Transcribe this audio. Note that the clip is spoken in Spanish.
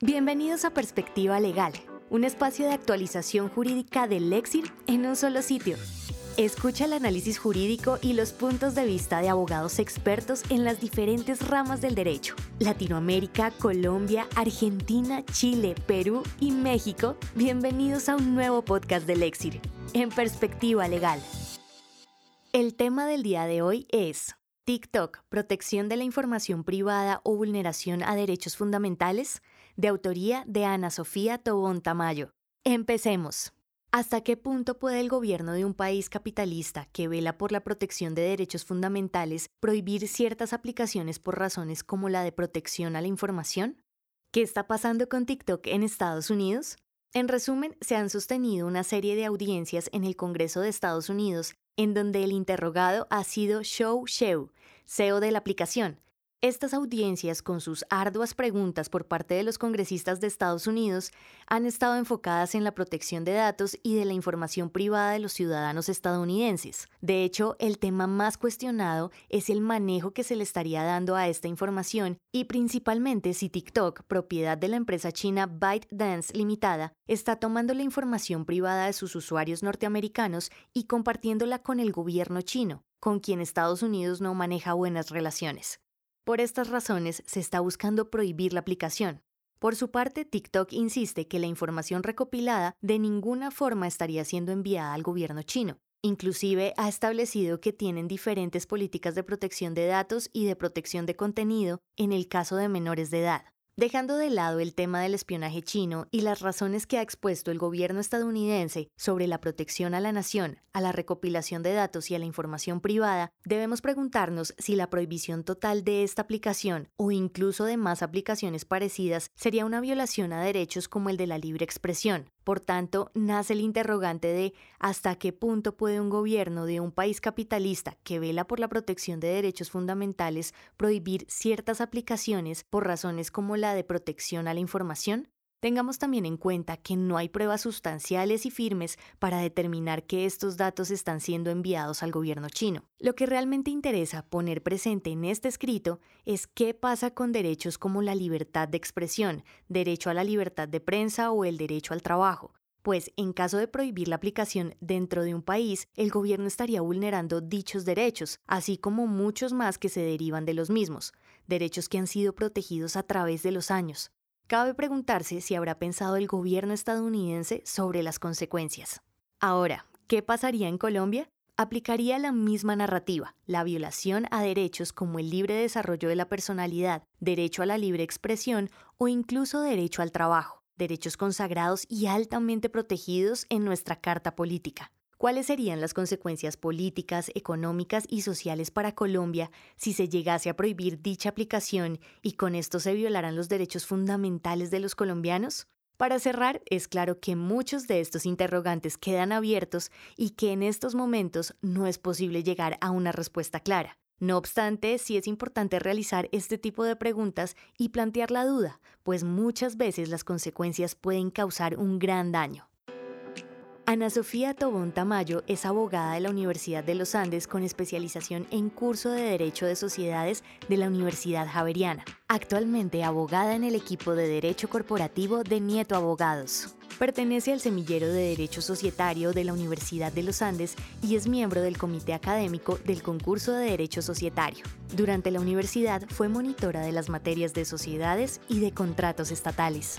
Bienvenidos a Perspectiva Legal, un espacio de actualización jurídica del Lexir en un solo sitio. Escucha el análisis jurídico y los puntos de vista de abogados expertos en las diferentes ramas del derecho. Latinoamérica, Colombia, Argentina, Chile, Perú y México. Bienvenidos a un nuevo podcast del Lexir, en Perspectiva Legal. El tema del día de hoy es TikTok, protección de la información privada o vulneración a derechos fundamentales de autoría de Ana Sofía Tobón Tamayo. Empecemos. ¿Hasta qué punto puede el gobierno de un país capitalista que vela por la protección de derechos fundamentales prohibir ciertas aplicaciones por razones como la de protección a la información? ¿Qué está pasando con TikTok en Estados Unidos? En resumen, se han sostenido una serie de audiencias en el Congreso de Estados Unidos en donde el interrogado ha sido Shou Sheu, CEO de la aplicación, estas audiencias, con sus arduas preguntas por parte de los congresistas de Estados Unidos, han estado enfocadas en la protección de datos y de la información privada de los ciudadanos estadounidenses. De hecho, el tema más cuestionado es el manejo que se le estaría dando a esta información y principalmente si TikTok, propiedad de la empresa china ByteDance Limitada, está tomando la información privada de sus usuarios norteamericanos y compartiéndola con el gobierno chino, con quien Estados Unidos no maneja buenas relaciones. Por estas razones, se está buscando prohibir la aplicación. Por su parte, TikTok insiste que la información recopilada de ninguna forma estaría siendo enviada al gobierno chino. Inclusive ha establecido que tienen diferentes políticas de protección de datos y de protección de contenido en el caso de menores de edad. Dejando de lado el tema del espionaje chino y las razones que ha expuesto el gobierno estadounidense sobre la protección a la nación, a la recopilación de datos y a la información privada, debemos preguntarnos si la prohibición total de esta aplicación o incluso de más aplicaciones parecidas sería una violación a derechos como el de la libre expresión, por tanto, nace el interrogante de hasta qué punto puede un gobierno de un país capitalista que vela por la protección de derechos fundamentales prohibir ciertas aplicaciones por razones como la de protección a la información. Tengamos también en cuenta que no hay pruebas sustanciales y firmes para determinar que estos datos están siendo enviados al gobierno chino. Lo que realmente interesa poner presente en este escrito es qué pasa con derechos como la libertad de expresión, derecho a la libertad de prensa o el derecho al trabajo, pues en caso de prohibir la aplicación dentro de un país, el gobierno estaría vulnerando dichos derechos, así como muchos más que se derivan de los mismos, derechos que han sido protegidos a través de los años. Cabe preguntarse si habrá pensado el gobierno estadounidense sobre las consecuencias. Ahora, ¿qué pasaría en Colombia? Aplicaría la misma narrativa, la violación a derechos como el libre desarrollo de la personalidad, derecho a la libre expresión o incluso derecho al trabajo, derechos consagrados y altamente protegidos en nuestra Carta Política. ¿Cuáles serían las consecuencias políticas, económicas y sociales para Colombia si se llegase a prohibir dicha aplicación y con esto se violaran los derechos fundamentales de los colombianos? Para cerrar, es claro que muchos de estos interrogantes quedan abiertos y que en estos momentos no es posible llegar a una respuesta clara. No obstante, sí es importante realizar este tipo de preguntas y plantear la duda, pues muchas veces las consecuencias pueden causar un gran daño. Ana Sofía Tobón Tamayo es abogada de la Universidad de los Andes con especialización en curso de Derecho de Sociedades de la Universidad Javeriana. Actualmente abogada en el equipo de Derecho Corporativo de Nieto Abogados. Pertenece al semillero de Derecho Societario de la Universidad de los Andes y es miembro del comité académico del concurso de Derecho Societario. Durante la universidad fue monitora de las materias de sociedades y de contratos estatales.